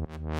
Mm-hmm.